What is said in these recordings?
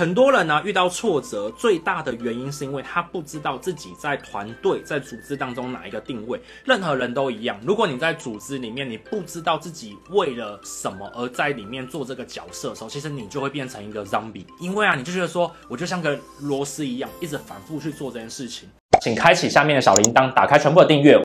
很多人呢、遇到挫折，最大的原因是因为他不知道自己在团队、在组织当中哪一个定位。任何人都一样，如果你在组织里面，你不知道自己为了什么而在里面做这个角色的时候，其实你就会变成一个 zombie。因为啊，你就觉得说，我就像个螺丝一样，一直反复去做这件事情。请开启下面的小铃铛，打开全部的订阅。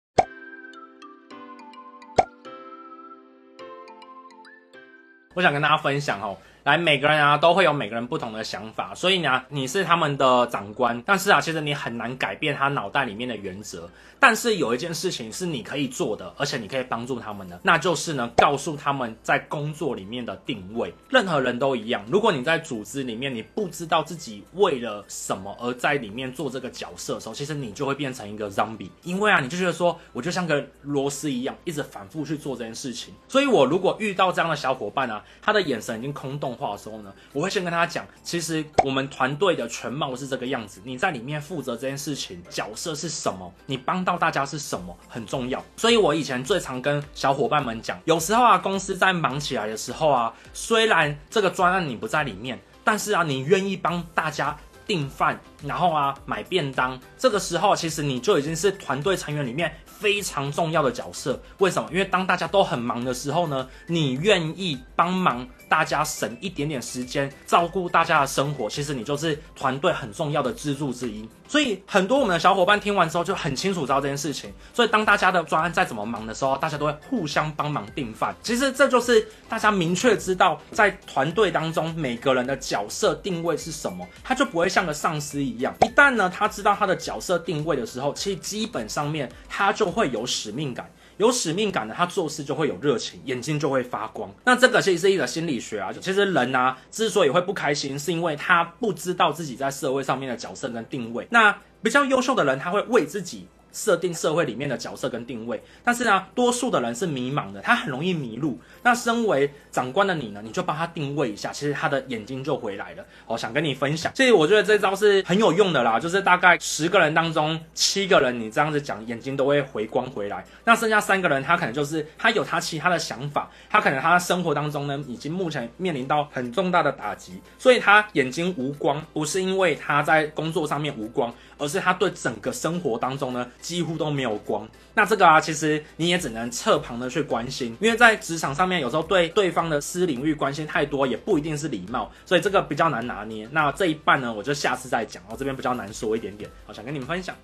我想跟大家分享哦。来，每个人啊都会有每个人不同的想法，所以呢，你是他们的长官，但是啊，其实你很难改变他脑袋里面的原则。但是有一件事情是你可以做的，而且你可以帮助他们的，那就是呢，告诉他们在工作里面的定位。任何人都一样，如果你在组织里面，你不知道自己为了什么而在里面做这个角色的时候，其实你就会变成一个 zombie。因为啊，你就觉得说，我就像个螺丝一样，一直反复去做这件事情。所以我如果遇到这样的小伙伴啊，他的眼神已经空洞话的时候呢，我会先跟他讲，其实我们团队的全貌是这个样子，你在里面负责这件事情，角色是什么，你帮到大家是什么，很重要。所以我以前最常跟小伙伴们讲，有时候啊，公司在忙起来的时候啊，虽然这个专案你不在里面，但是啊，你愿意帮大家订饭，然后啊，买便当，这个时候其实你就已经是团队成员里面非常重要的角色。为什么？因为当大家都很忙的时候呢，你愿意帮忙。大家省一点点时间照顾大家的生活，其实你就是团队很重要的支柱之一。所以很多我们的小伙伴听完之后就很清楚知道这件事情。所以当大家的专案再怎么忙的时候，大家都会互相帮忙订饭。其实这就是大家明确知道在团队当中每个人的角色定位是什么，他就不会像个丧尸一一样。一旦呢他知道他的角色定位的时候，其实基本上面他就会有使命感。有使命感的，他做事就会有热情，眼睛就会发光。那这个其实是一个心理学啊。其实人啊，之所以会不开心，是因为他不知道自己在社会上面的角色跟定位。那比较优秀的人，他会为自己。设定社会里面的角色跟定位，但是呢，多数的人是迷茫的，他很容易迷路。那身为长官的你呢，你就帮他定位一下，其实他的眼睛就回来了。我想跟你分享，其实我觉得这招是很有用的啦，就是大概十个人当中七个人，你这样子讲，眼睛都会回光回来。那剩下三个人，他可能就是他有他其他的想法，他可能他生活当中呢，已经目前面临到很重大的打击，所以他眼睛无光，不是因为他在工作上面无光，而是他对整个生活当中呢。几乎都没有光，那这个啊，其实你也只能侧旁的去关心，因为在职场上面，有时候对对方的私领域关心太多，也不一定是礼貌，所以这个比较难拿捏。那这一半呢，我就下次再讲，我这边比较难说一点点，好想跟你们分享。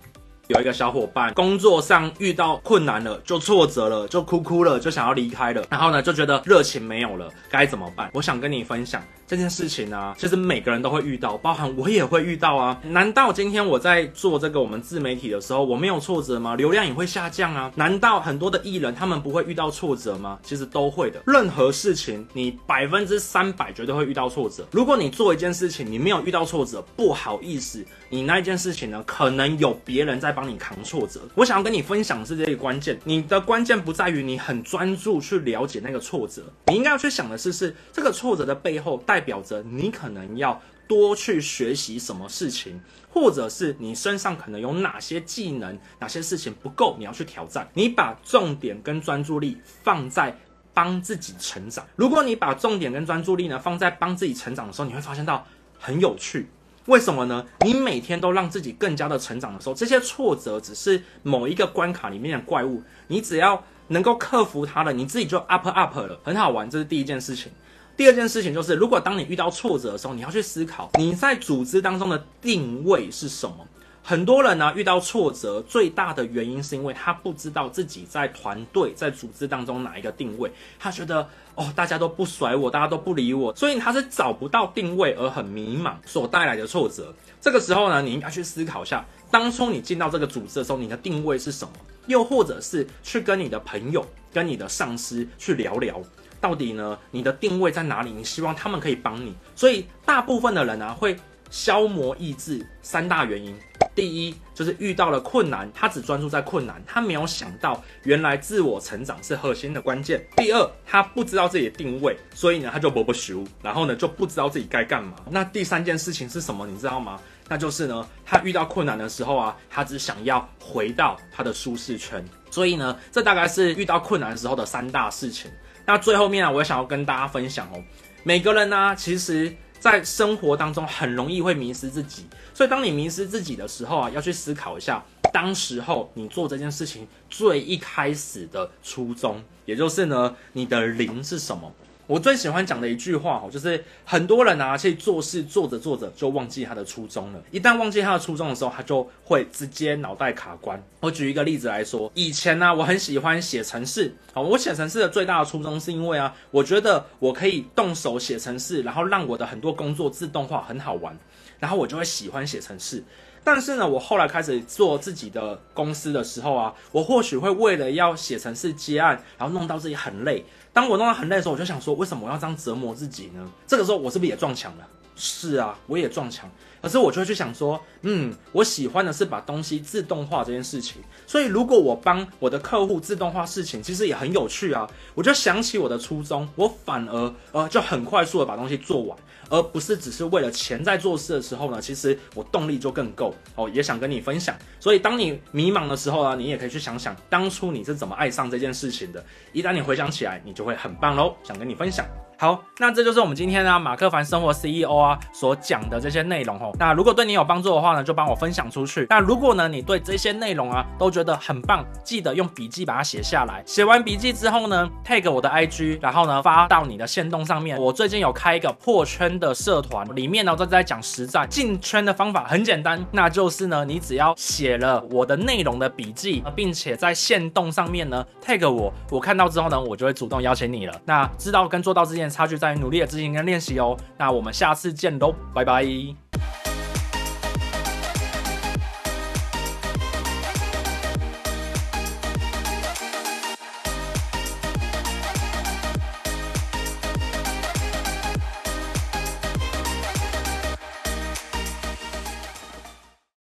有一个小伙伴工作上遇到困难了，就挫折了，就哭哭了，就想要离开了，然后呢，就觉得热情没有了，该怎么办？我想跟你分享。这件事情呢、其实每个人都会遇到，包含我也会遇到啊。难道今天我在做这个我们自媒体的时候，我没有挫折吗？流量也会下降啊？难道很多的艺人他们不会遇到挫折吗？其实都会的。任何事情你百分之三百绝对会遇到挫折。如果你做一件事情，你没有遇到挫折，不好意思，你那一件事情呢，可能有别人在帮你扛挫折。我想要跟你分享的是这个关键，你的关键不在于你很专注去了解那个挫折，你应该要去想的是，是这个挫折的背后带。代表着你可能要多去学习什么事情，或者是你身上可能有哪些技能，哪些事情不够，你要去挑战。你把重点跟专注力放在帮自己成长。如果你把重点跟专注力呢放在帮自己成长的时候，你会发现到很有趣。为什么呢？你每天都让自己更加的成长的时候，这些挫折只是某一个关卡里面的怪物。你只要能够克服它了，你自己就 up up 了，很好玩。这是第一件事情。第二件事情就是，如果当你遇到挫折的时候，你要去思考你在组织当中的定位是什么。很多人呢遇到挫折，最大的原因是因为他不知道自己在团队、在组织当中哪一个定位。他觉得哦，大家都不甩我，大家都不理我，所以他是找不到定位而很迷茫所带来的挫折。这个时候呢，你应该去思考一下，当初你进到这个组织的时候，你的定位是什么？又或者是去跟你的朋友、跟你的上司去聊聊。到底呢？你的定位在哪里？你希望他们可以帮你，所以大部分的人啊会消磨意志。三大原因，第一就是遇到了困难，他只专注在困难，他没有想到原来自我成长是核心的关键。第二，他不知道自己的定位，所以呢他就不不熟，然后呢就不知道自己该干嘛。那第三件事情是什么？你知道吗？那就是呢他遇到困难的时候啊，他只想要回到他的舒适圈。所以呢，这大概是遇到困难时候的三大事情。那最后面啊，我也想要跟大家分享哦，每个人呢、其实在生活当中很容易会迷失自己。所以当你迷失自己的时候啊，要去思考一下，当时候你做这件事情最一开始的初衷，也就是呢，你的零是什么？我最喜欢讲的一句话哦，就是很多人啊，去做事做着做着就忘记他的初衷了。一旦忘记他的初衷的时候，他就会直接脑袋卡关。我举一个例子来说，以前呢，我很喜欢写程式。好，我写程式的最大的初衷是因为啊，我觉得我可以动手写程式，然后让我的很多工作自动化，很好玩，然后我就会喜欢写程式。但是呢，我后来开始做自己的公司的时候啊，我或许会为了要写程式接案，然后弄到自己很累。当我弄到很累的时候，我就想说，为什么我要这样折磨自己呢？这个时候，我是不是也撞墙了？是啊，我也撞墙。可是我就会去想说，嗯，我喜欢的是把东西自动化这件事情。所以如果我帮我的客户自动化事情，其实也很有趣啊。我就想起我的初衷，我反而呃就很快速的把东西做完，而不是只是为了钱在做事的时候呢，其实我动力就更够哦。也想跟你分享。所以当你迷茫的时候呢，你也可以去想想当初你是怎么爱上这件事情的。一旦你回想起来，你就会很棒喽。想跟你分享。好，那这就是我们今天呢马克凡生活 CEO 啊所讲的这些内容哦。那如果对你有帮助的话呢，就帮我分享出去。那如果呢你对这些内容啊都觉得很棒，记得用笔记把它写下来。写完笔记之后呢，tag 我的 IG，然后呢发到你的线动上面。我最近有开一个破圈的社团，里面呢都在讲实战进圈的方法，很简单，那就是呢你只要写了我的内容的笔记，并且在线动上面呢 tag 我，我看到之后呢，我就会主动邀请你了。那知道跟做到之间。差距在于努力的执行跟练习哦。那我们下次见喽，拜拜。